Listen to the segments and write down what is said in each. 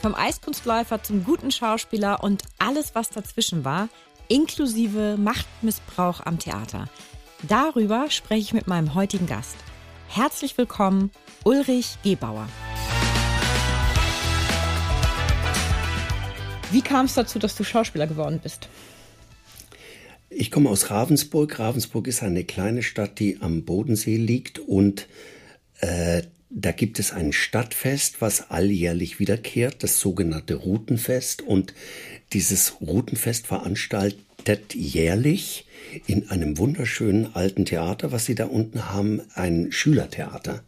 Vom Eiskunstläufer zum guten Schauspieler und alles, was dazwischen war, inklusive Machtmissbrauch am Theater. Darüber spreche ich mit meinem heutigen Gast. Herzlich willkommen, Ulrich Gebauer. Wie kam es dazu, dass du Schauspieler geworden bist? Ich komme aus Ravensburg. Ravensburg ist eine kleine Stadt, die am Bodensee liegt und äh, da gibt es ein Stadtfest, was alljährlich wiederkehrt, das sogenannte Routenfest. Und dieses Routenfest veranstaltet jährlich in einem wunderschönen alten Theater, was sie da unten haben, ein Schülertheater.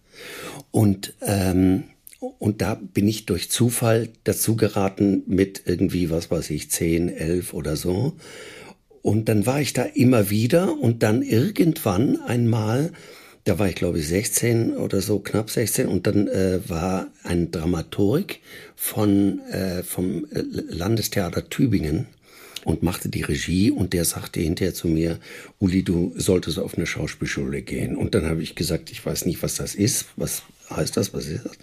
Und, ähm, und da bin ich durch Zufall dazu geraten mit irgendwie, was weiß ich, zehn, elf oder so. Und dann war ich da immer wieder und dann irgendwann einmal da war ich glaube ich 16 oder so, knapp 16 und dann äh, war ein Dramaturg von, äh, vom äh, Landestheater Tübingen und machte die Regie und der sagte hinterher zu mir, Uli, du solltest auf eine Schauspielschule gehen. Und dann habe ich gesagt, ich weiß nicht, was das ist, was heißt das, was ist das?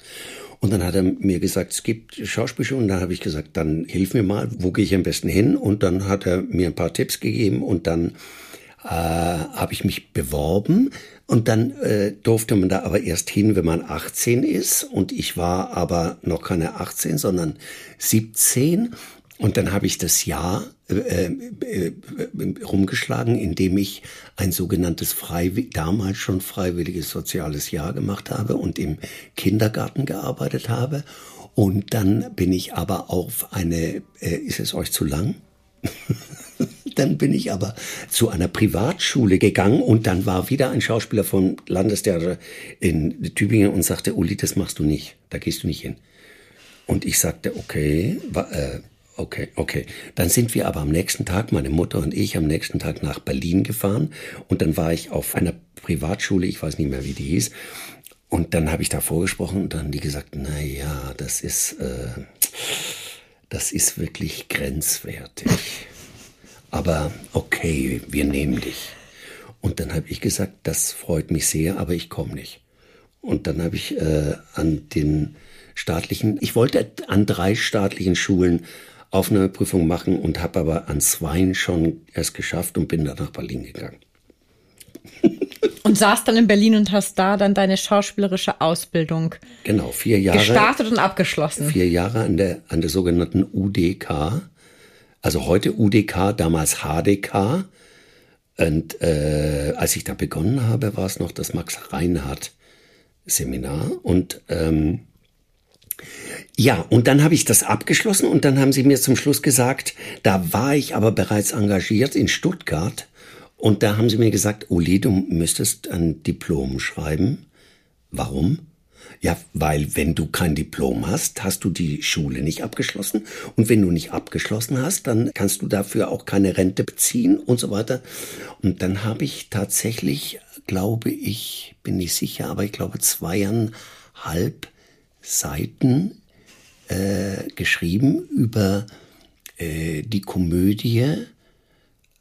Und dann hat er mir gesagt, es gibt Schauspielschulen. Und dann habe ich gesagt, dann hilf mir mal, wo gehe ich am besten hin? Und dann hat er mir ein paar Tipps gegeben und dann äh, habe ich mich beworben und dann äh, durfte man da aber erst hin, wenn man 18 ist. Und ich war aber noch keine 18, sondern 17. Und dann habe ich das Jahr äh, äh, rumgeschlagen, indem ich ein sogenanntes freiwillig, damals schon freiwilliges soziales Jahr gemacht habe und im Kindergarten gearbeitet habe. Und dann bin ich aber auf eine, äh, ist es euch zu lang? Dann bin ich aber zu einer Privatschule gegangen und dann war wieder ein Schauspieler vom Landestheater in Tübingen und sagte, Uli, das machst du nicht, da gehst du nicht hin. Und ich sagte, okay, äh, okay, okay. Dann sind wir aber am nächsten Tag, meine Mutter und ich, am nächsten Tag nach Berlin gefahren und dann war ich auf einer Privatschule, ich weiß nicht mehr, wie die hieß. Und dann habe ich da vorgesprochen und dann haben die gesagt, na ja, das ist, äh, das ist wirklich grenzwertig aber okay, wir nehmen dich. Und dann habe ich gesagt, das freut mich sehr, aber ich komme nicht. Und dann habe ich äh, an den staatlichen, ich wollte an drei staatlichen Schulen Aufnahmeprüfung machen und habe aber an zweien schon erst geschafft und bin dann nach Berlin gegangen. Und saß dann in Berlin und hast da dann deine schauspielerische Ausbildung genau, vier Jahre, gestartet und abgeschlossen. Vier Jahre an der, an der sogenannten UDK, also heute UDK, damals HDK. Und äh, als ich da begonnen habe, war es noch das Max Reinhardt Seminar. Und ähm, ja, und dann habe ich das abgeschlossen und dann haben sie mir zum Schluss gesagt, da war ich aber bereits engagiert in Stuttgart und da haben sie mir gesagt, Uli, du müsstest ein Diplom schreiben. Warum? Ja, weil wenn du kein Diplom hast, hast du die Schule nicht abgeschlossen. Und wenn du nicht abgeschlossen hast, dann kannst du dafür auch keine Rente beziehen und so weiter. Und dann habe ich tatsächlich, glaube ich, bin nicht sicher, aber ich glaube zweieinhalb Seiten äh, geschrieben über äh, die Komödie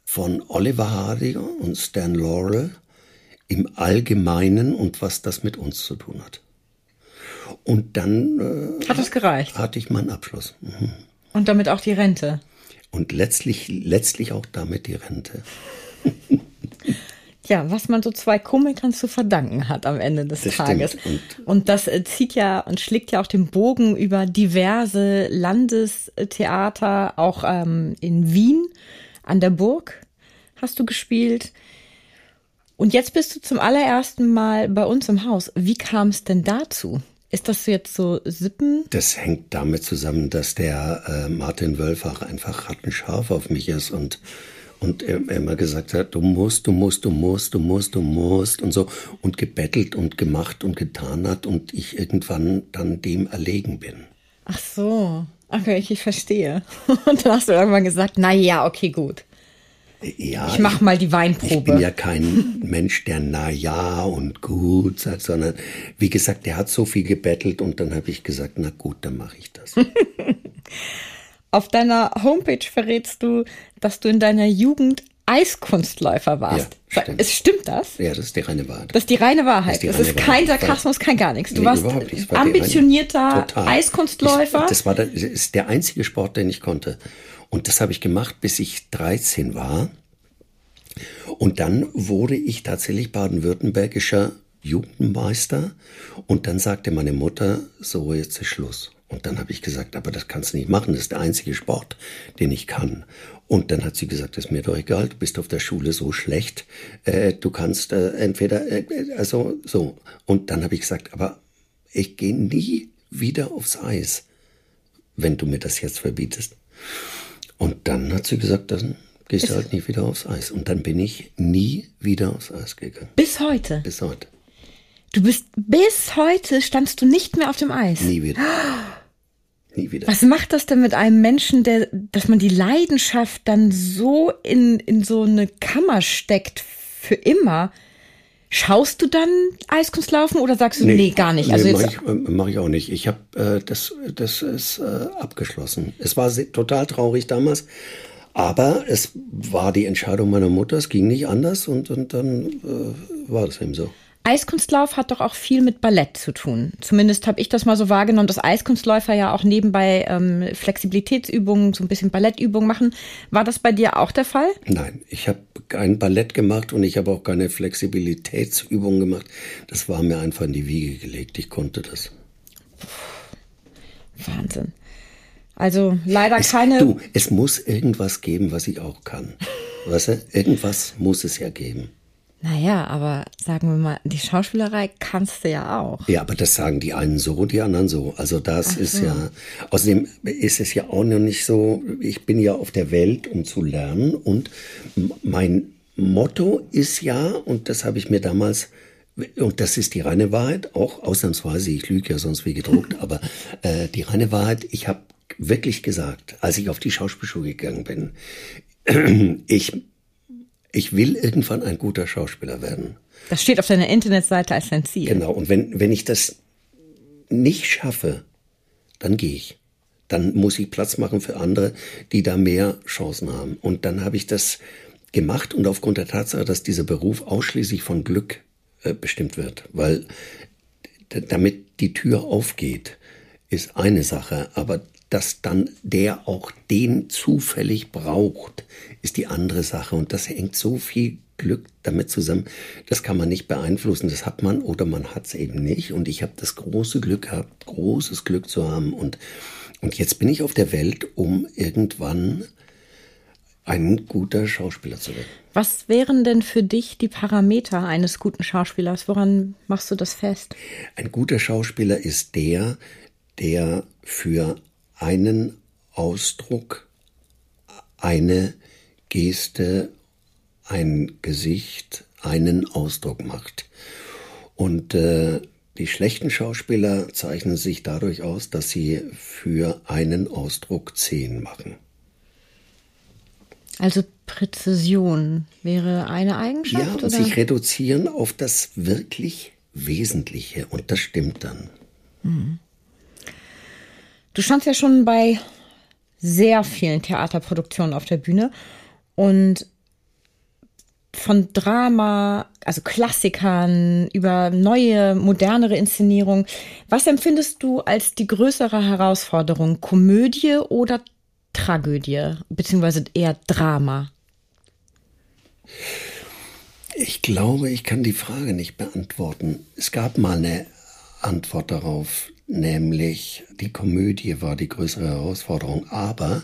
von Oliver Hardy und Stan Laurel im Allgemeinen und was das mit uns zu tun hat. Und dann äh, hat es gereicht. Hatte ich meinen Abschluss. Mhm. Und damit auch die Rente. Und letztlich, letztlich auch damit die Rente. ja, was man so zwei Komikern zu verdanken hat am Ende des das Tages. Und, und, das äh, zieht ja und schlägt ja auch den Bogen über diverse Landestheater, auch ähm, in Wien an der Burg hast du gespielt. Und jetzt bist du zum allerersten Mal bei uns im Haus. Wie kam es denn dazu? Ist das jetzt so Sippen? Das hängt damit zusammen, dass der äh, Martin Wölfach einfach rattenscharf auf mich ist und und er, er immer gesagt hat, du musst, du musst, du musst, du musst, du musst und so und gebettelt und gemacht und getan hat und ich irgendwann dann dem erlegen bin. Ach so. Okay, ich verstehe. Und dann hast du irgendwann gesagt, na ja, okay, gut. Ja, Ich mach mal die Ich Weinprobe. bin ja kein Mensch, der na ja und gut sagt, sondern wie gesagt, der hat so viel gebettelt und dann habe ich gesagt, na gut, dann mache ich das. Auf deiner Homepage verrätst du, dass du in deiner Jugend Eiskunstläufer warst. Ja, stimmt. Es stimmt das? ja, das ist die reine Wahrheit. Das ist die reine Wahrheit. Das Das ist ist, die reine kein Wahrheit. Sarkasmus, kein gar nichts. Du Nee, warst war ambitionierter reine-. Eiskunstläufer. Ich, das war der, das ist der einzige Sport, den ich konnte. Und das habe ich gemacht, bis ich 13 war. Und dann wurde ich tatsächlich baden-württembergischer Jugendmeister. Und dann sagte meine Mutter, so jetzt ist Schluss. Und dann habe ich gesagt, aber das kannst du nicht machen, das ist der einzige Sport, den ich kann. Und dann hat sie gesagt, ist mir doch egal, du bist auf der Schule so schlecht, äh, du kannst äh, entweder, äh, also so. Und dann habe ich gesagt, aber ich gehe nie wieder aufs Eis, wenn du mir das jetzt verbietest. Und dann hat sie gesagt, dann gehst du halt nie wieder aufs Eis. Und dann bin ich nie wieder aufs Eis gegangen. Bis heute. Bis heute. Du bist bis heute standst du nicht mehr auf dem Eis. Nie wieder. Nie wieder. Was macht das denn mit einem Menschen, der, dass man die Leidenschaft dann so in, in so eine Kammer steckt für immer? Schaust du dann Eiskunstlaufen oder sagst du, nee, gar nicht? Also nee, mache ich, äh, mach ich auch nicht. Ich habe äh, das, das ist äh, abgeschlossen. Es war total traurig damals, aber es war die Entscheidung meiner Mutter. Es ging nicht anders und, und dann äh, war das eben so. Eiskunstlauf hat doch auch viel mit Ballett zu tun. Zumindest habe ich das mal so wahrgenommen, dass Eiskunstläufer ja auch nebenbei ähm, Flexibilitätsübungen, so ein bisschen Ballettübungen machen. War das bei dir auch der Fall? Nein, ich habe kein Ballett gemacht und ich habe auch keine Flexibilitätsübungen gemacht. Das war mir einfach in die Wiege gelegt. Ich konnte das. Wahnsinn. Also leider Es, keine. Du, es muss irgendwas geben, was ich auch kann. Weißt du, irgendwas muss es ja geben. Naja, aber sagen wir mal, die Schauspielerei kannst du ja auch. Ja, aber das sagen die einen so, die anderen so. Also das ist ja, außerdem ist es ja auch noch nicht so, ich bin ja auf der Welt, um zu lernen und mein Motto ist ja, und das habe ich mir damals, und das ist die reine Wahrheit, auch ausnahmsweise, ich lüge ja sonst wie gedruckt, aber äh, die reine Wahrheit, ich habe wirklich gesagt, als ich auf die Schauspielschule gegangen bin, ich, ich will irgendwann ein guter Schauspieler werden. Das steht auf deiner Internetseite als dein Ziel. Genau, und wenn, wenn ich das nicht schaffe, dann gehe ich. Dann muss ich Platz machen für andere, die da mehr Chancen haben. Und dann habe ich das gemacht und aufgrund der Tatsache, dass dieser Beruf ausschließlich von Glück äh, bestimmt wird, weil damit die Tür aufgeht, ist eine Sache, aber dass dann der auch den zufällig braucht, ist die andere Sache. Und das hängt so viel Glück damit zusammen. Das kann man nicht beeinflussen. Das hat man oder man hat es eben nicht. Und ich habe das große Glück gehabt, großes Glück zu haben. Und, und jetzt bin ich auf der Welt, um irgendwann ein guter Schauspieler zu werden. Was wären denn für dich die Parameter eines guten Schauspielers? Woran machst du das fest? Ein guter Schauspieler ist der, der für einen Ausdruck, eine Geste, ein Gesicht, einen Ausdruck macht. Und äh, die schlechten Schauspieler zeichnen sich dadurch aus, dass sie für einen Ausdruck zehn machen. Also Präzision wäre eine Ja, Eigenschaft? und oder? sich reduzieren auf das wirklich Wesentliche. Und das stimmt dann. Du standst ja schon bei sehr vielen Theaterproduktionen auf der Bühne und von Drama, also Klassikern, über neue, modernere Inszenierungen. Was empfindest du als die größere Herausforderung? Komödie oder Tragödie? Beziehungsweise eher Drama? Ich glaube, ich kann die Frage nicht beantworten. Es gab mal eine Antwort darauf, nämlich die Komödie war die größere Herausforderung. Aber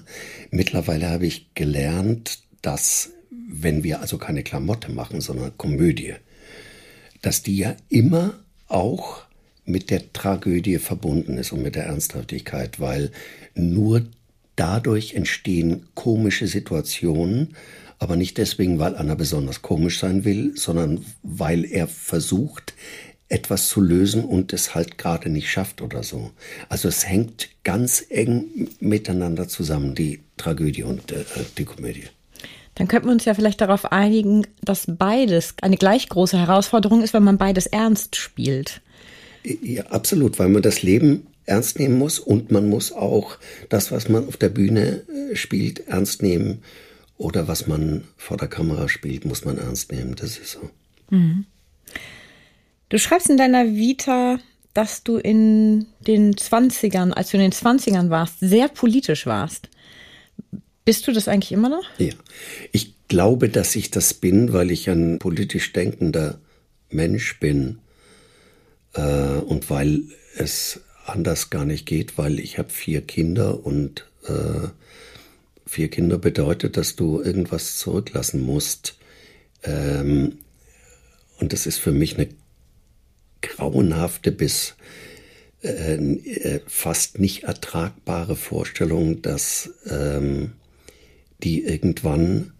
mittlerweile habe ich gelernt, dass wenn wir also keine Klamotte machen, sondern Komödie, dass die ja immer auch mit der Tragödie verbunden ist und mit der Ernsthaftigkeit, weil nur dadurch entstehen komische Situationen, aber nicht deswegen, weil einer besonders komisch sein will, sondern weil er versucht, etwas zu lösen und es halt gerade nicht schafft oder so. Also es hängt ganz eng miteinander zusammen, die Tragödie und äh, die Komödie. Dann könnten wir uns ja vielleicht darauf einigen, dass beides eine gleich große Herausforderung ist, wenn man beides ernst spielt. Ja, absolut, weil man das Leben ernst nehmen muss und man muss auch das, was man auf der Bühne äh, spielt, ernst nehmen oder was man vor der Kamera spielt, muss man ernst nehmen. Das ist so. Mhm. Du schreibst in deiner Vita, dass du in den 20ern, als du in den 20ern warst, sehr politisch warst. Bist du das eigentlich immer noch? Ja. Ich glaube, dass ich das bin, weil ich ein politisch denkender Mensch bin äh, und weil es anders gar nicht geht, weil ich habe vier Kinder und äh, vier Kinder bedeutet, dass du irgendwas zurücklassen musst. Ähm, und das ist für mich eine grauenhafte bis äh, äh, fast nicht ertragbare Vorstellung, dass ähm, die irgendwann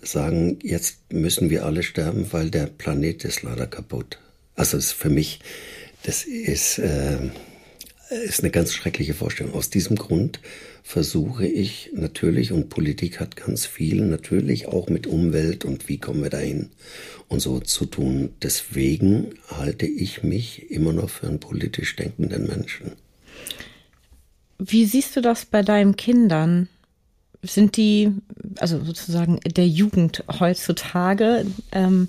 sagen, jetzt müssen wir alle sterben, weil der Planet ist leider kaputt. Also ist für mich, das ist, äh, ist eine ganz schreckliche Vorstellung. Aus diesem Grund versuche ich natürlich, und Politik hat ganz viel, natürlich auch mit Umwelt und wie kommen wir dahin und so zu tun. Deswegen halte ich mich immer noch für einen politisch denkenden Menschen. Wie siehst du das bei deinen Kindern? Sind die, also sozusagen der Jugend heutzutage, ähm,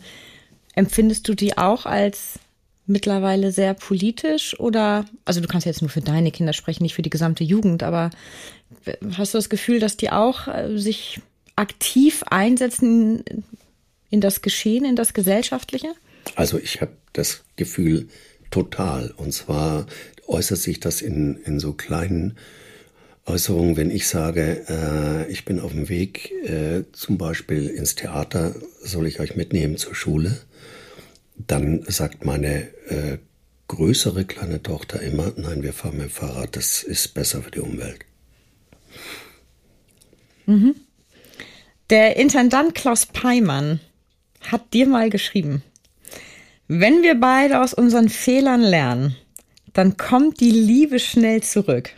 empfindest du die auch als mittlerweile sehr politisch oder, also du kannst jetzt nur für deine Kinder sprechen, nicht für die gesamte Jugend, aber hast du das Gefühl, dass die auch äh, sich aktiv einsetzen in das Geschehen, in das Gesellschaftliche? Also ich habe das Gefühl total. Und zwar äußert sich das in, in so kleinen Äußerungen, wenn ich sage, äh, ich bin auf dem Weg äh, zum Beispiel ins Theater, soll ich euch mitnehmen zur Schule? Dann sagt meine äh, größere kleine Tochter immer, nein, wir fahren mit dem Fahrrad, das ist besser für die Umwelt. Mhm. Der Intendant Klaus Peimann hat dir mal geschrieben, wenn wir beide aus unseren Fehlern lernen, dann kommt die Liebe schnell zurück.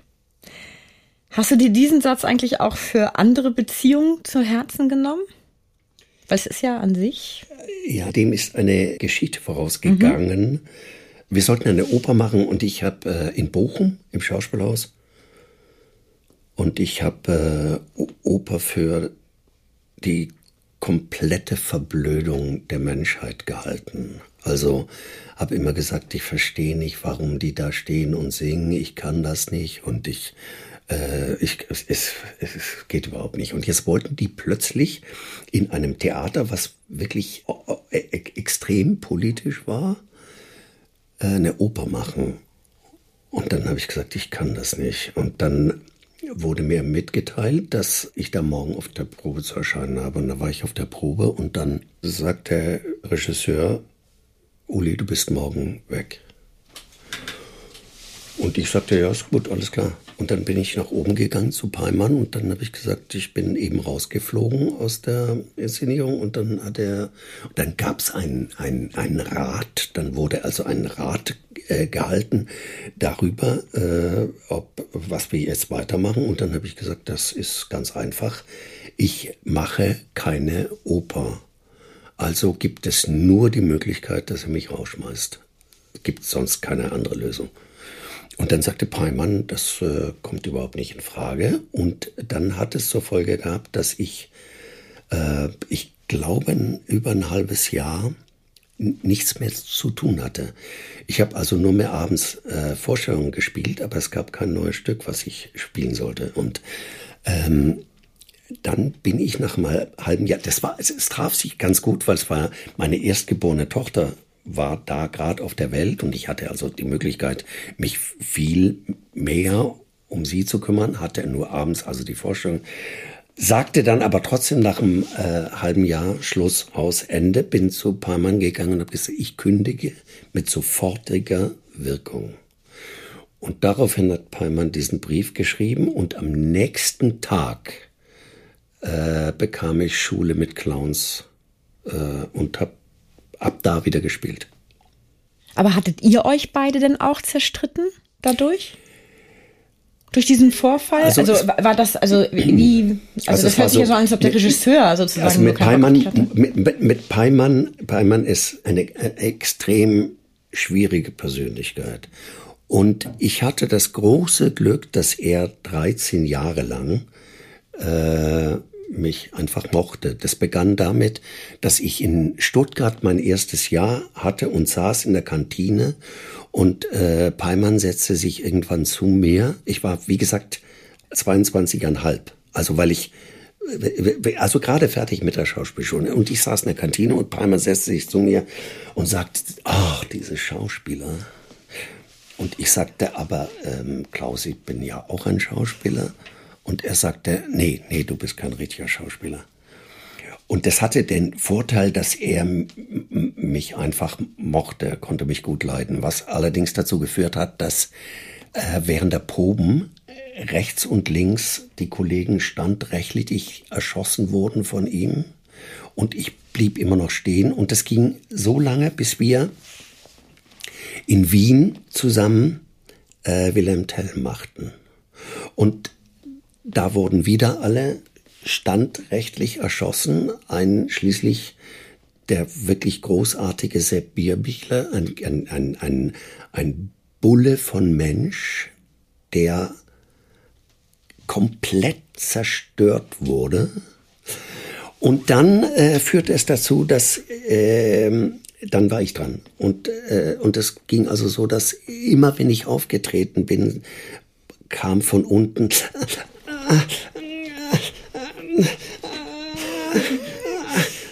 Hast du dir diesen Satz eigentlich auch für andere Beziehungen zu Herzen genommen? Weil es ist ja an sich. Ja, dem ist eine Geschichte vorausgegangen. Mhm. Wir sollten eine Oper machen und ich habe äh, in Bochum im Schauspielhaus und ich habe äh, Oper für die komplette Verblödung der Menschheit gehalten. Also habe immer gesagt, ich verstehe nicht, warum die da stehen und singen. Ich kann das nicht und ich, äh, ich es, es, es geht überhaupt nicht. Und jetzt wollten die plötzlich in einem Theater, was wirklich äh, extrem politisch war, äh, eine Oper machen. Und dann habe ich gesagt, ich kann das nicht. Und dann wurde mir mitgeteilt, dass ich da morgen auf der Probe zu erscheinen habe. Und da war ich auf der Probe und dann sagt der Regisseur, Uli, du bist morgen weg. Und ich sagte, ja, ist gut, alles klar. Und dann bin ich nach oben gegangen zu Peimann und dann habe ich gesagt, ich bin eben rausgeflogen aus der Inszenierung und dann hat er, dann gab es einen, einen, Rat, dann wurde also ein Rat äh, gehalten darüber, äh, ob, was wir jetzt weitermachen und dann habe ich gesagt, das ist ganz einfach, ich mache keine Oper. Also gibt es nur die Möglichkeit, dass er mich rausschmeißt. Gibt sonst keine andere Lösung. Und dann sagte Peimann, das äh, kommt überhaupt nicht in Frage. Und dann hat es zur Folge gehabt, dass ich, äh, ich glaube, über ein halbes Jahr nichts mehr zu tun hatte. Ich habe also nur mehr abends äh, Vorstellungen gespielt, aber es gab kein neues Stück, was ich spielen sollte. Und ähm, dann bin ich nach einem halben Jahr, das war, es, es traf sich ganz gut, weil es war meine erstgeborene Tochter war da gerade auf der Welt und ich hatte also die Möglichkeit, mich viel mehr um sie zu kümmern, hatte nur abends also die Vorstellung, sagte dann aber trotzdem nach einem äh, halben Jahr Schluss aus Ende, bin zu Parmann gegangen und habe gesagt, ich kündige mit sofortiger Wirkung. Und daraufhin hat Peimann diesen Brief geschrieben und am nächsten Tag äh, bekam ich Schule mit Clowns äh, und habe ab da wieder gespielt. Aber hattet ihr euch beide denn auch zerstritten dadurch? Durch diesen Vorfall? Also, also war das, also wie, also, also das hört sich ja so an, als ob der Regisseur sozusagen. Also mit Peimann, mit, mit Peimann, Peimann ist eine, eine extrem schwierige Persönlichkeit. Und ich hatte das große Glück, dass er 13 Jahre lang äh, mich einfach mochte. Das begann damit, dass ich in Stuttgart mein erstes Jahr hatte und saß in der Kantine und äh, Peimann setzte sich irgendwann zu mir. Ich war, wie gesagt, 22,5. Also weil ich also gerade fertig mit der Schauspielschule. Und ich saß in der Kantine und Peimann setzte sich zu mir und sagte, ach, diese Schauspieler. Und ich sagte aber, ähm, Klaus, ich bin ja auch ein Schauspieler. Und er sagte, nee, nee, du bist kein richtiger Schauspieler. Und das hatte den Vorteil, dass er mich einfach mochte, konnte mich gut leiden, was allerdings dazu geführt hat, dass äh, während der Proben rechts und links die Kollegen standrechtlich erschossen wurden von ihm und ich blieb immer noch stehen und es ging so lange, bis wir in Wien zusammen äh, Wilhelm Tell machten. Und da wurden wieder alle standrechtlich erschossen, einschließlich der wirklich großartige Sepp Bierbichler, ein, ein, ein, ein, ein Bulle von Mensch, der komplett zerstört wurde. Und dann äh, führte es dazu, dass äh, dann war ich dran. Und, äh, und es ging also so, dass immer wenn ich aufgetreten bin, kam von unten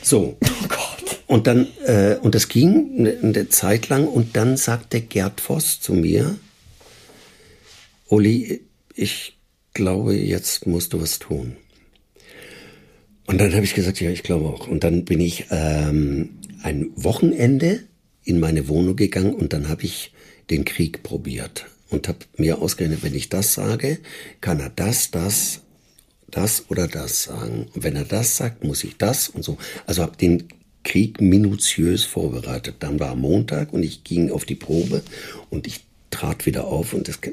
so. Oh Gott. Und dann, äh, und das ging eine, eine Zeit lang und dann sagte Gerd Voss zu mir, Uli, ich glaube, jetzt musst du was tun. Und dann habe ich gesagt, ja, ich glaube auch. Und dann bin ich ähm, ein Wochenende in meine Wohnung gegangen und dann habe ich den Krieg probiert und habe mir ausgerechnet, wenn ich das sage, kann er das, das das oder das sagen. Und wenn er das sagt, muss ich das und so. Also habe den Krieg minutiös vorbereitet. Dann war Montag und ich ging auf die Probe und ich trat wieder auf und das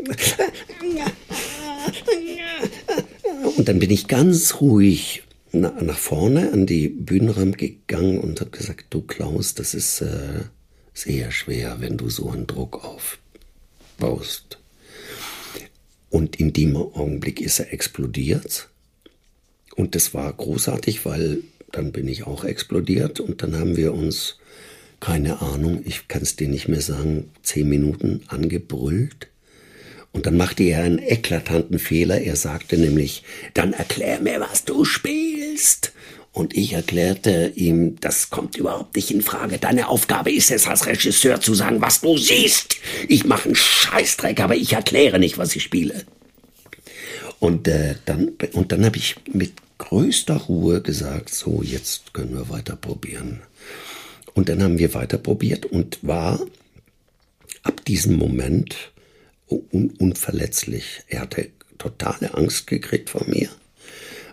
und dann bin ich ganz ruhig nach vorne an die Bühnenrampe gegangen und habe gesagt, du Klaus, das ist äh, sehr schwer, wenn du so einen Druck aufbaust. Und in dem Augenblick ist er explodiert und das war großartig, weil dann bin ich auch explodiert und dann haben wir uns, keine Ahnung, ich kann es dir nicht mehr sagen, zehn Minuten angebrüllt. Und dann machte er einen eklatanten Fehler. Er sagte nämlich, dann erklär mir, was du spielst. Und ich erklärte ihm, das kommt überhaupt nicht in Frage. Deine Aufgabe ist es, als Regisseur zu sagen, was du siehst. Ich mache einen Scheißdreck, aber ich erkläre nicht, was ich spiele. Und äh, dann, und dann habe ich mit größter Ruhe gesagt, so jetzt können wir weiter probieren. Und dann haben wir weiter probiert und war ab diesem Moment un unverletzlich. Er hatte totale Angst gekriegt vor mir,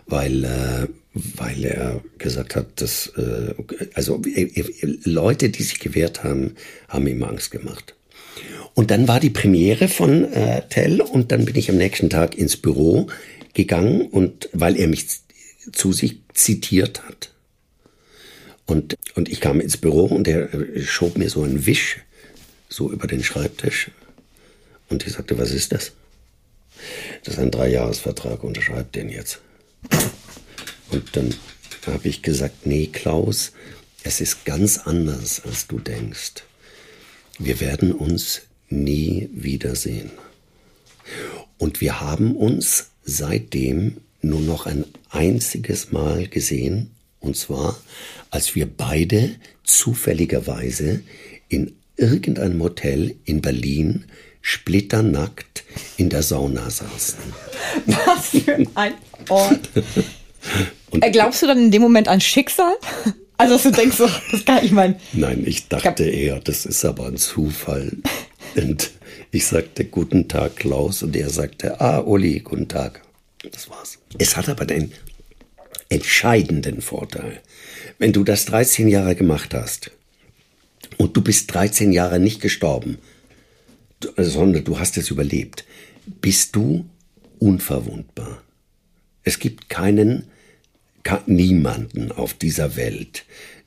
weil, äh, weil er gesagt hat, dass äh, also äh, äh, Leute, die sich gewehrt haben, haben ihm Angst gemacht. Und dann war die Premiere von äh, Tell und dann bin ich am nächsten Tag ins Büro gegangen und weil er mich zu sich zitiert hat. Und, und ich kam ins Büro und er schob mir so einen Wisch so über den Schreibtisch. Und ich sagte, was ist das? Das ist ein Dreijahresvertrag, unterschreibt den jetzt. Und dann habe ich gesagt, nee, Klaus, es ist ganz anders, als du denkst. Wir werden uns nie wiedersehen. Und wir haben uns seitdem nur noch ein einziges Mal gesehen, und zwar, als wir beide zufälligerweise in irgendeinem Hotel in Berlin splitternackt in der Sauna saßen. Was für ein Ort. Und äh, Glaubst du dann in dem Moment an Schicksal? Also, dass du denkst, so, das kann ich meinen. Nein, ich dachte eher, das ist aber ein Zufall. Und ich sagte Guten Tag, Klaus, und er sagte, ah, Uli, guten Tag. Das war's. Es hat aber den entscheidenden Vorteil. Wenn du das 13 Jahre gemacht hast und du bist 13 Jahre nicht gestorben, sondern du hast es überlebt, bist du unverwundbar. Es gibt keinen, niemanden auf dieser Welt,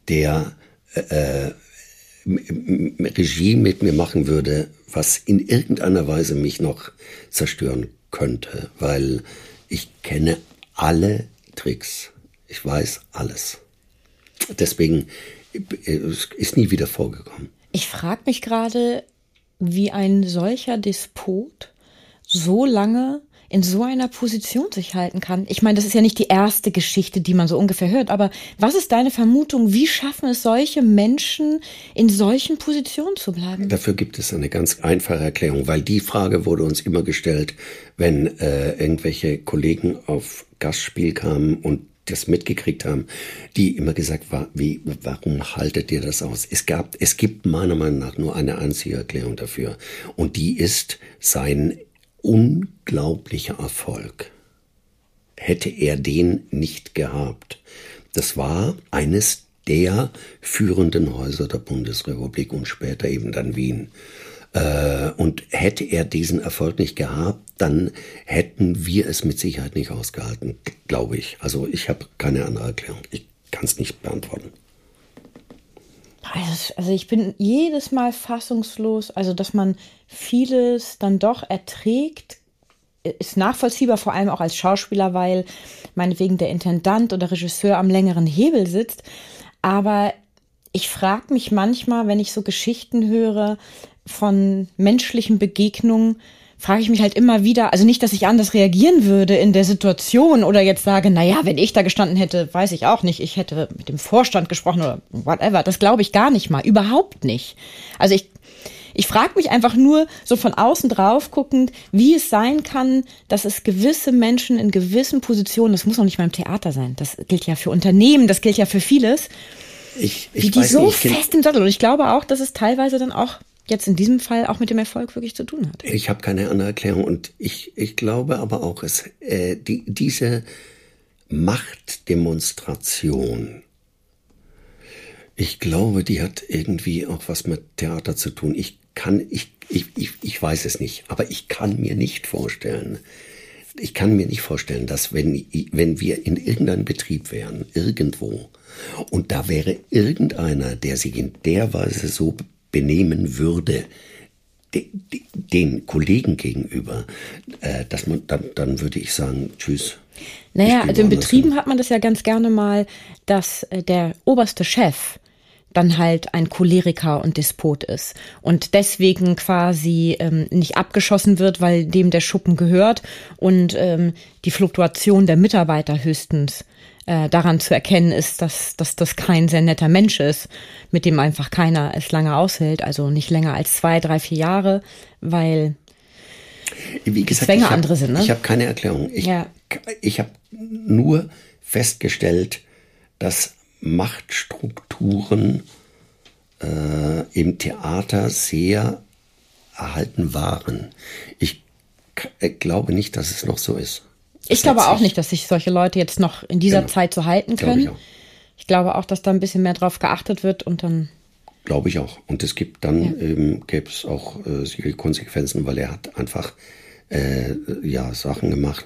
der äh, Regie mit mir machen würde, was in irgendeiner Weise mich noch zerstören könnte, weil ich kenne alle Tricks. Ich weiß alles. Deswegen ist nie wieder vorgekommen. Ich frage mich gerade, wie ein solcher Despot so lange in so einer Position sich halten kann. Ich meine, das ist ja nicht die erste Geschichte, die man so ungefähr hört, aber was ist deine Vermutung? Wie schaffen es solche Menschen, in solchen Positionen zu bleiben? Dafür gibt es eine ganz einfache Erklärung, weil die Frage wurde uns immer gestellt, wenn äh, irgendwelche Kollegen auf Gastspiel kamen und das mitgekriegt haben, die immer gesagt war, wie, warum haltet ihr das aus? Es gab, es gibt meiner Meinung nach nur eine einzige Erklärung dafür. Und die ist sein unglaublicher Erfolg. Hätte er den nicht gehabt. Das war eines der führenden Häuser der Bundesrepublik und später eben dann Wien. Äh, und hätte er diesen Erfolg nicht gehabt, dann hätten wir es mit Sicherheit nicht ausgehalten, glaube ich. Also ich habe keine andere Erklärung. Ich kann es nicht beantworten. Also ich bin jedes Mal fassungslos, also dass man vieles dann doch erträgt, ist nachvollziehbar, vor allem auch als Schauspieler, weil meinetwegen der Intendant oder Regisseur am längeren Hebel sitzt. Aber ich frage mich manchmal, wenn ich so Geschichten höre von menschlichen Begegnungen, frage ich mich halt immer wieder, also nicht, dass ich anders reagieren würde in der Situation oder jetzt sage, naja, wenn ich da gestanden hätte, weiß ich auch nicht, ich hätte mit dem Vorstand gesprochen oder whatever. Das glaube ich gar nicht mal, überhaupt nicht. Also ich, ich frage mich einfach nur so von außen drauf guckend, wie es sein kann, dass es gewisse Menschen in gewissen Positionen, das muss auch nicht mal im Theater sein, das gilt ja für Unternehmen, das gilt ja für vieles, ich, ich wie die so nicht, fest im Sattel. Und ich glaube auch, dass es teilweise dann auch jetzt in diesem Fall auch mit dem Erfolg wirklich zu tun hat. Ich habe keine andere Erklärung und ich, ich glaube aber auch, es, äh, die, diese Machtdemonstration, ich glaube, die hat irgendwie auch was mit Theater zu tun. Ich kann, ich, ich, ich, ich weiß es nicht, aber ich kann mir nicht vorstellen, ich kann mir nicht vorstellen, dass wenn, wenn wir in irgendeinem Betrieb wären, irgendwo, und da wäre irgendeiner, der sich in der Weise so benehmen würde, den Kollegen gegenüber, äh, dass man dann, dann würde ich sagen, tschüss. Naja, also in Betrieben hin. hat man das ja ganz gerne mal, dass äh, der oberste Chef dann halt ein Choleriker und Despot ist und deswegen quasi ähm, nicht abgeschossen wird, weil dem der Schuppen gehört und ähm, die Fluktuation der Mitarbeiter höchstens äh, daran zu erkennen ist, dass, dass das kein sehr netter Mensch ist, mit dem einfach keiner es lange aushält, also nicht länger als zwei, drei, vier Jahre, weil wie gesagt, Zwänge ich hab, andere sind. Ne? Ich habe keine Erklärung. Ich, ja. ich habe nur festgestellt, dass Machtstrukturen äh, im Theater sehr erhalten waren. Ich äh, glaube nicht, dass es noch so ist. Ich glaube auch nicht, dass sich solche Leute jetzt noch in dieser genau. Zeit so halten können. Glaube ich, ich, glaube auch, dass da ein bisschen mehr drauf geachtet wird und dann. Glaube ich auch. Und es gibt dann ja. ähm, gäbe es auch äh, Konsequenzen, weil er hat einfach äh, ja Sachen gemacht.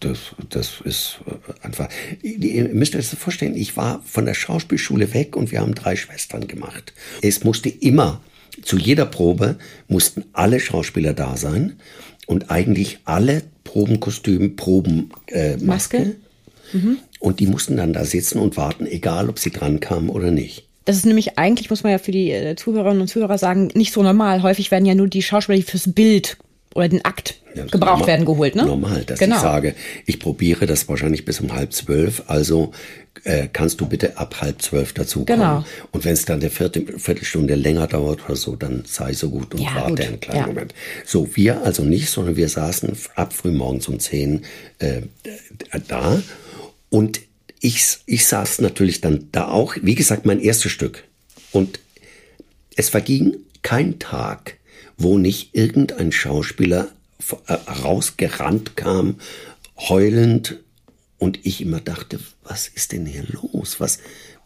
Das, das ist äh, einfach. Ihr müsst euch das vorstellen, ich war von der Schauspielschule weg und wir haben drei Schwestern gemacht. Es musste immer, zu jeder Probe mussten alle Schauspieler da sein und eigentlich alle Probenkostüm, Probenmaske. Äh. Mhm. Und die mussten dann da sitzen und warten, egal ob sie dran kamen oder nicht. Das ist nämlich eigentlich, muss man ja für die äh, Zuhörerinnen und Zuhörer sagen, nicht so normal. Häufig werden ja nur die Schauspieler, die fürs Bild oder den Akt ja, gebraucht normal, werden geholt, ne? Normal, dass genau. ich sage, ich probiere das wahrscheinlich bis um halb zwölf, also äh, kannst du bitte ab halb zwölf dazu kommen. Genau. Und wenn es dann eine Vierte, Viertelstunde länger dauert oder so, dann sei so gut und ja, warte gut. einen kleinen ja. Moment. So, wir also nicht, sondern wir saßen ab frühmorgens um zehn äh, da und ich, ich saß natürlich dann da auch, wie gesagt, mein erstes Stück. Und es verging kein Tag, wo nicht irgendein Schauspieler äh, rausgerannt kam, heulend, und ich immer dachte, was ist denn hier los? Was,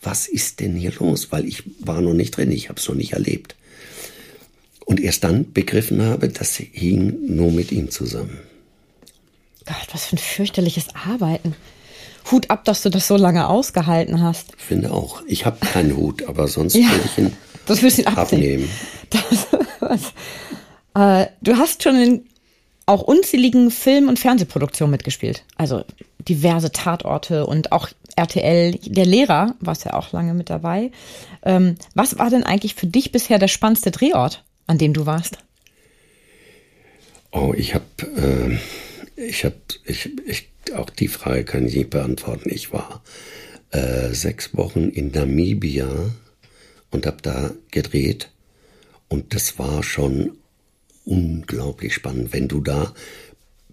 was ist denn hier los? Weil ich war noch nicht drin, ich habe es noch nicht erlebt. Und erst dann begriffen habe, das hing nur mit ihm zusammen. Gott, was für ein fürchterliches Arbeiten. Hut ab, dass du das so lange ausgehalten hast. Ich finde auch. Ich habe keinen Hut, aber sonst ja, würde ich ihn, das ihn abnehmen. Das, äh, du hast schon in auch unzähligen Film- und Fernsehproduktionen mitgespielt. Also diverse Tatorte und auch RTL, der Lehrer, warst ja auch lange mit dabei. Ähm, was war denn eigentlich für dich bisher der spannendste Drehort, an dem du warst? Oh, ich habe, äh, ich habe, ich, ich, auch die Frage kann ich nicht beantworten. Ich war äh, sechs Wochen in Namibia und habe da gedreht und das war schon unglaublich spannend, wenn du da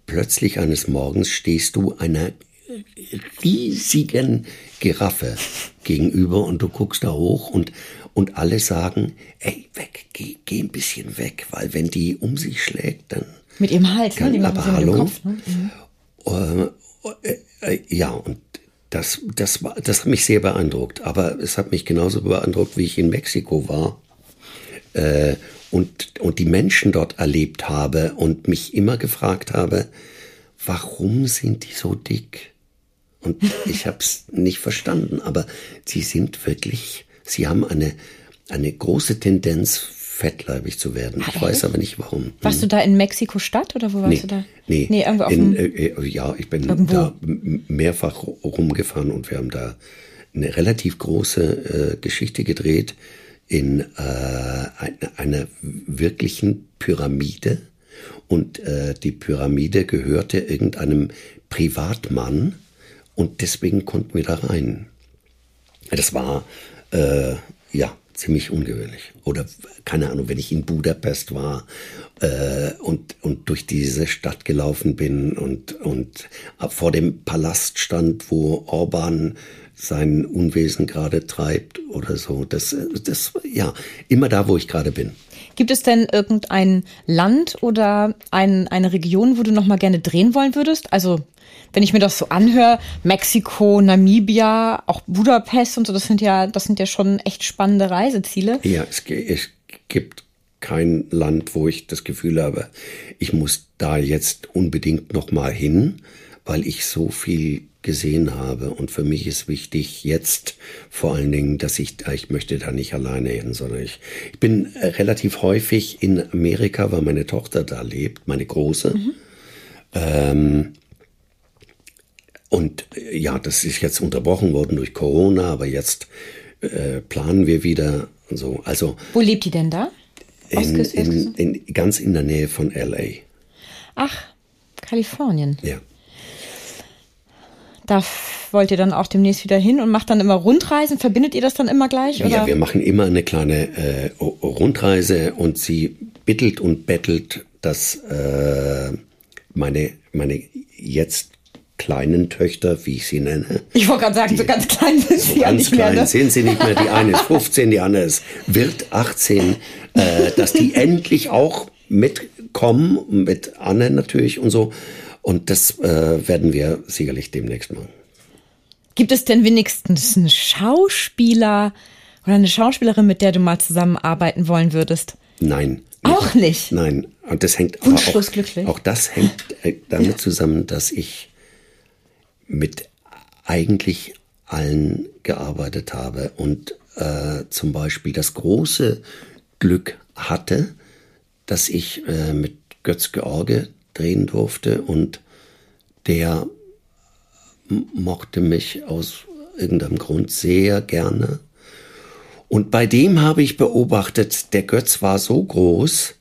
plötzlich eines Morgens stehst du einer riesigen Giraffe gegenüber und du guckst da hoch und, und alle sagen, ey, weg, geh, geh ein bisschen weg, weil wenn die um sich schlägt, dann... Mit ihrem Hals, kann, ne? Die aber hallo, Kopf, ne? mhm. äh, äh, ja, und das, das, war, das hat mich sehr beeindruckt. Aber es hat mich genauso beeindruckt, wie ich in Mexiko war. Äh, und, und die Menschen dort erlebt habe und mich immer gefragt habe, warum sind die so dick? Und ich habe es nicht verstanden, aber sie sind wirklich, sie haben eine, eine große Tendenz, fettleibig zu werden. ich weiß aber nicht warum. Warst hm. du da in Mexiko-Stadt oder wo warst nee, du da? Nee, nee irgendwo auf in, äh, Ja, ich bin irgendwo. da mehrfach rumgefahren und wir haben da eine relativ große äh, Geschichte gedreht in äh, einer eine wirklichen Pyramide. Und äh, die Pyramide gehörte irgendeinem Privatmann und deswegen konnten wir da rein. Das war äh, ja ziemlich ungewöhnlich. Oder keine Ahnung, wenn ich in Budapest war äh, und, und durch diese Stadt gelaufen bin und, und vor dem Palast stand, wo Orban sein Unwesen gerade treibt oder so. Das, das, ja, immer da, wo ich gerade bin. Gibt es denn irgendein Land oder ein, eine Region, wo du noch mal gerne drehen wollen würdest? Also, wenn ich mir das so anhöre, Mexiko, Namibia, auch Budapest und so, das sind ja, das sind ja schon echt spannende Reiseziele. Ja, es, es gibt kein Land, wo ich das Gefühl habe, ich muss da jetzt unbedingt noch mal hin, weil ich so viel gesehen habe. Und für mich ist wichtig jetzt vor allen Dingen, dass ich, ich möchte da nicht alleine hin, sondern ich, ich bin äh, relativ häufig in Amerika, weil meine Tochter da lebt, meine große. Mhm. Ähm, und äh, ja, das ist jetzt unterbrochen worden durch Corona, aber jetzt äh, planen wir wieder so. Also wo lebt die denn da? In, in, in, ganz in der Nähe von LA. Ach, Kalifornien. Ja. Da wollt ihr dann auch demnächst wieder hin und macht dann immer Rundreisen? Verbindet ihr das dann immer gleich? Oder? Ja, wir machen immer eine kleine äh, Rundreise und sie bittelt und bettelt, dass äh, meine, meine jetzt kleinen Töchter, wie ich sie nenne. Ich wollte gerade sagen, die, so ganz klein sind sie so ja nicht klein mehr. Ne? sind sie nicht mehr. Die eine ist 15, die andere ist, wird 18, äh, dass die endlich auch mitkommen, mit Anne natürlich und so. Und das äh, werden wir sicherlich demnächst machen. Gibt es denn wenigstens einen Schauspieler oder eine Schauspielerin, mit der du mal zusammenarbeiten wollen würdest? Nein. Auch nicht? Nein. Und das hängt aber auch, glücklich. auch das hängt äh, damit zusammen, dass ich mit eigentlich allen gearbeitet habe und äh, zum Beispiel das große Glück hatte, dass ich äh, mit Götz George drehen durfte und der mochte mich aus irgendeinem Grund sehr gerne. Und bei dem habe ich beobachtet, der Götz war so groß,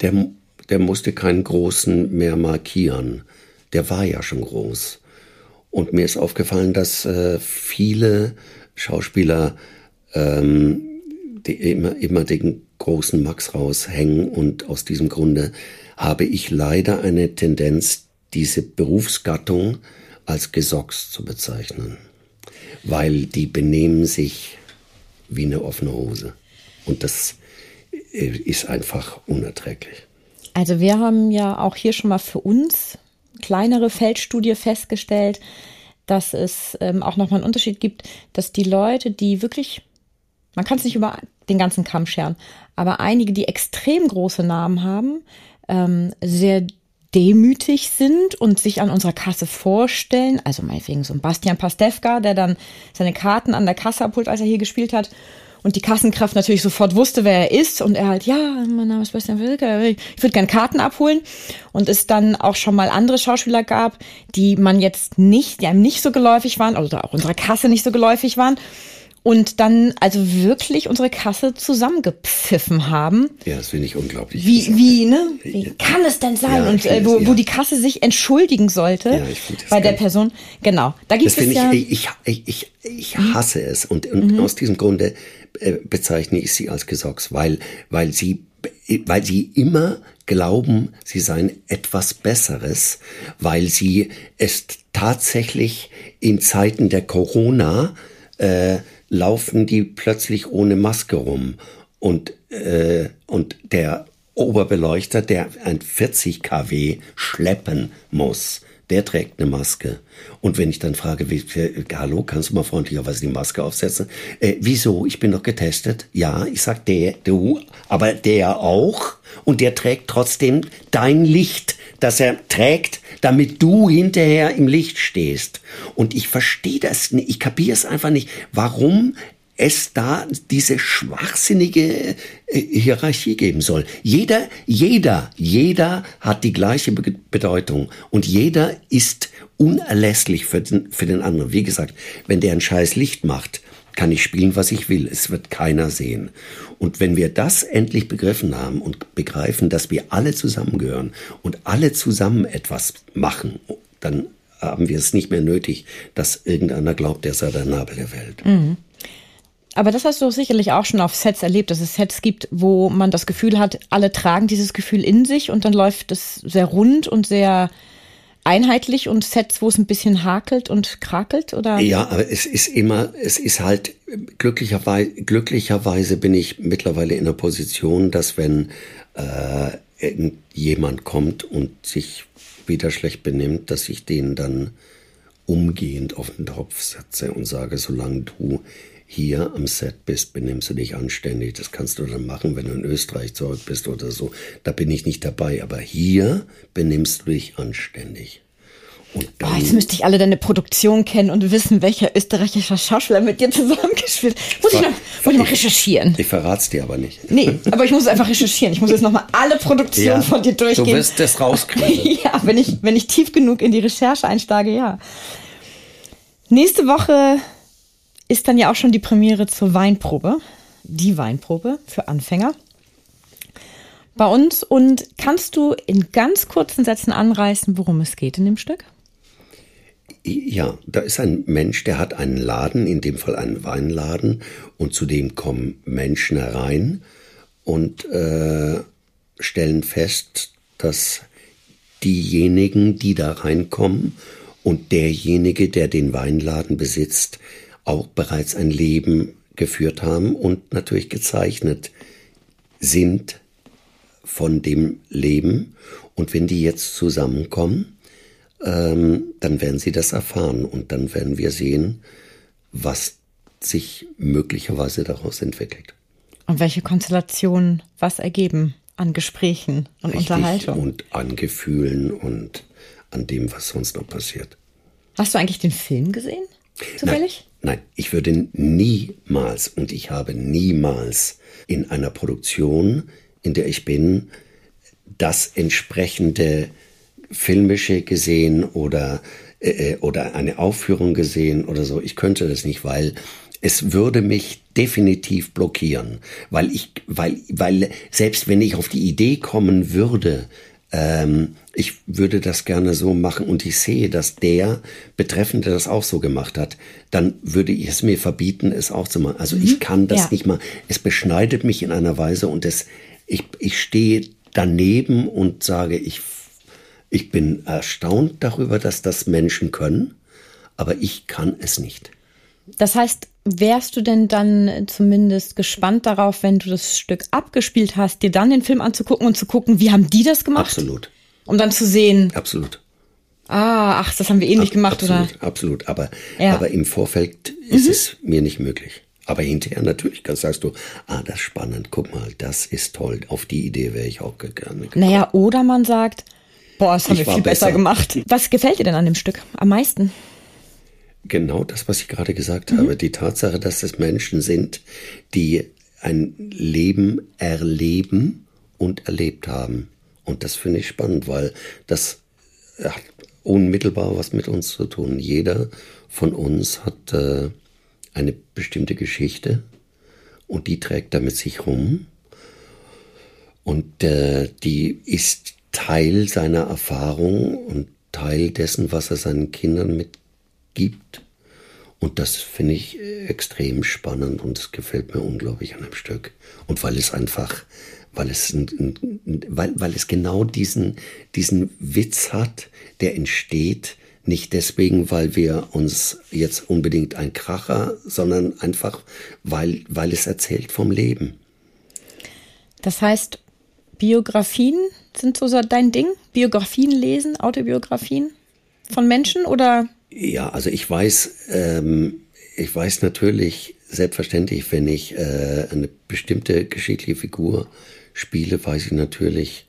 der, der musste keinen großen mehr markieren. Der war ja schon groß. Und mir ist aufgefallen, dass äh, viele Schauspieler ähm, die immer, immer den großen Max raushängen und aus diesem Grunde habe ich leider eine Tendenz, diese Berufsgattung als Gesocks zu bezeichnen, weil die benehmen sich wie eine offene Hose. Und das äh, ist einfach unerträglich. Also wir haben ja auch hier schon mal für uns kleinere Feldstudie festgestellt, dass es ähm, auch nochmal einen Unterschied gibt, dass die Leute, die wirklich, man kann es nicht über den ganzen Kamm scheren, aber einige, die extrem große Namen haben, ähm, sehr demütig sind und sich an unserer Kasse vorstellen. Also meinetwegen so ein Bastian Pastewka, der dann seine Karten an der Kasse abholt, als er hier gespielt hat. Und die Kassenkraft natürlich sofort wusste, wer er ist. Und er halt, ja, mein Name ist Bastian Wilke, ich würde gerne Karten abholen. Und es dann auch schon mal andere Schauspieler gab, die man jetzt nicht, die einem nicht so geläufig waren, oder auch unserer Kasse nicht so geläufig waren und dann also wirklich unsere Kasse zusammengepfiffen haben. Ja, das finde ich unglaublich. Wie, wie, ne? Wie kann es denn sein? Ja, und äh, wo, ja. wo die Kasse sich entschuldigen sollte ja, ich das bei der Person. Genau. Da gibt das es ja. Ich, ich, ich, ich, ich hasse es. Und, und mhm. aus diesem Grunde äh, bezeichne ich sie als Gesocks, weil, weil sie weil sie immer glauben, sie seien etwas Besseres, weil sie es tatsächlich in Zeiten der Corona äh, laufen die plötzlich ohne Maske rum. Und, äh, und der Oberbeleuchter, der ein 40 kW schleppen muss, der trägt eine Maske. Und wenn ich dann frage, wie, hallo, kannst du mal freundlicherweise die Maske aufsetzen? Äh, wieso? Ich bin doch getestet. Ja, ich sag der, du, aber der auch. Und der trägt trotzdem dein Licht, das er trägt, damit du hinterher im Licht stehst. Und ich verstehe das nicht, ich kapiere es einfach nicht, warum es da diese schwachsinnige äh, Hierarchie geben soll. Jeder, jeder, jeder hat die gleiche Bedeutung und jeder ist unerlässlich für den, für den anderen. Wie gesagt, wenn der ein scheiß Licht macht, kann ich spielen, was ich will. Es wird keiner sehen. Und wenn wir das endlich begriffen haben und begreifen, dass wir alle zusammengehören und alle zusammen etwas machen, dann haben wir es nicht mehr nötig, dass irgendeiner glaubt, der sei der Nabel der Welt. Mhm. Aber das hast du sicherlich auch schon auf Sets erlebt, dass es Sets gibt, wo man das Gefühl hat, alle tragen dieses Gefühl in sich und dann läuft es sehr rund und sehr einheitlich und Sets, wo es ein bisschen hakelt und krakelt oder? Ja, aber es ist immer, es ist halt glücklicherweise, glücklicherweise bin ich mittlerweile in der Position, dass wenn äh, jemand kommt und sich wieder schlecht benimmt, dass ich den dann umgehend auf den Topf setze und sage, solange du hier am Set bist, benimmst du dich anständig. Das kannst du dann machen, wenn du in Österreich zurück bist oder so. Da bin ich nicht dabei. Aber hier benimmst du dich anständig. Oh, jetzt müsste ich alle deine Produktion kennen und wissen, welcher österreichischer Schauspieler mit dir zusammengespielt hat. Muss, ich noch, muss ich noch recherchieren. Ich verrat's dir aber nicht. Nee, aber ich muss einfach recherchieren. Ich muss jetzt nochmal alle Produktionen ja, von dir durchgehen. Du wirst das rauskriegen. ja, wenn ich, wenn ich tief genug in die Recherche einsteige, ja. Nächste Woche ist dann ja auch schon die Premiere zur Weinprobe. Die Weinprobe für Anfänger. Bei uns. Und kannst du in ganz kurzen Sätzen anreißen, worum es geht in dem Stück? Ja, da ist ein Mensch, der hat einen Laden, in dem Fall einen Weinladen, und zu dem kommen Menschen herein und äh, stellen fest, dass diejenigen, die da reinkommen und derjenige, der den Weinladen besitzt, auch bereits ein Leben geführt haben und natürlich gezeichnet sind von dem Leben. Und wenn die jetzt zusammenkommen, ähm, dann werden sie das erfahren und dann werden wir sehen, was sich möglicherweise daraus entwickelt. Und welche Konstellationen was ergeben an Gesprächen und Richtig, Unterhaltung. Und an Gefühlen und an dem, was sonst noch passiert. Hast du eigentlich den Film gesehen? Zufällig? Nein, ich würde niemals und ich habe niemals in einer Produktion, in der ich bin, das entsprechende filmische gesehen oder, äh, äh, oder eine Aufführung gesehen oder so. Ich könnte das nicht, weil es würde mich definitiv blockieren, weil ich, weil, weil selbst wenn ich auf die Idee kommen würde, ähm, ich würde das gerne so machen und ich sehe, dass der Betreffende das auch so gemacht hat, dann würde ich es mir verbieten, es auch zu machen. Also mhm. ich kann das ja. nicht mal. Es beschneidet mich in einer Weise und es, ich, ich stehe daneben und sage, ich ich bin erstaunt darüber, dass das Menschen können, aber ich kann es nicht. Das heißt, wärst du denn dann zumindest gespannt darauf, wenn du das Stück abgespielt hast, dir dann den Film anzugucken und zu gucken, wie haben die das gemacht? Absolut. Um dann zu sehen. Absolut. Ah, ach, das haben wir eh nicht gemacht, absolut, oder? Absolut, aber, Ja. aber im Vorfeld ist es mir nicht möglich. Aber hinterher natürlich kannst- sagst du, ah, das ist spannend, guck mal, das ist toll. Auf die Idee wäre ich auch gegangen. Naja, oder man sagt, boah, das haben Ich wir viel besser besser. gemacht. Was gefällt dir denn an dem Stück am meisten? Genau das, was ich gerade gesagt habe. Die Tatsache, dass es Menschen sind, die ein Leben erleben und erlebt haben. Und das finde ich spannend, weil das hat unmittelbar was mit uns zu tun. Jeder von uns hat äh, eine bestimmte Geschichte und die trägt er mit sich rum. Und äh, die ist Teil seiner Erfahrung und Teil dessen, was er seinen Kindern mitgibt. Und das finde ich äh, extrem spannend und es gefällt mir unglaublich an dem Stück. Und weil es einfach, weil es, weil, weil es genau diesen, diesen Witz hat, der entsteht, nicht deswegen, weil wir uns jetzt unbedingt ein Kracher, sondern einfach, weil, weil es erzählt vom Leben. Das heißt, Biografien sind so dein Ding? Biografien lesen, Autobiografien von Menschen oder? Ja, also ich weiß, ähm, ich weiß natürlich selbstverständlich, wenn ich äh, eine bestimmte geschichtliche Figur spiele, weiß ich natürlich,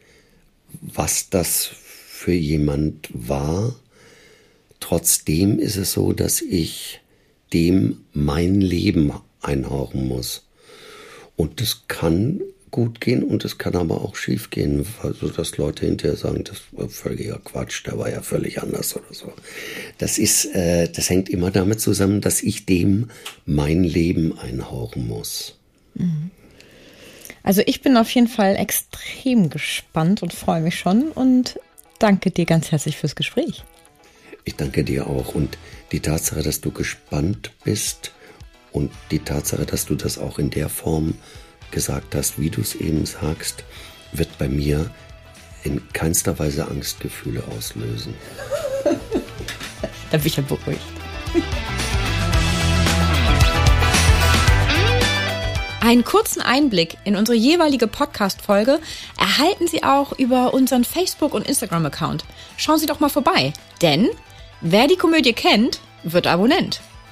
was das für jemand war. Trotzdem ist es so, dass ich dem mein Leben einhauchen muss. Und das kann gut gehen und es kann aber auch schief gehen, also dass Leute hinterher sagen, das war völliger Quatsch, der war ja völlig anders oder so. Das ist, äh, das hängt immer damit zusammen, dass ich dem mein Leben einhauchen muss. Also ich bin auf jeden Fall extrem gespannt und freue mich schon und danke dir ganz herzlich fürs Gespräch. Ich danke dir auch und die Tatsache, dass du gespannt bist und die Tatsache, dass du das auch in der Form gesagt hast, wie du es eben sagst, wird bei mir in keinster Weise Angstgefühle auslösen. Da bin ich ja beruhigt. Einen kurzen Einblick in unsere jeweilige Podcast-Folge erhalten Sie auch über unseren Facebook- und Instagram-Account. Schauen Sie doch mal vorbei, denn wer die Komödie kennt, wird Abonnent.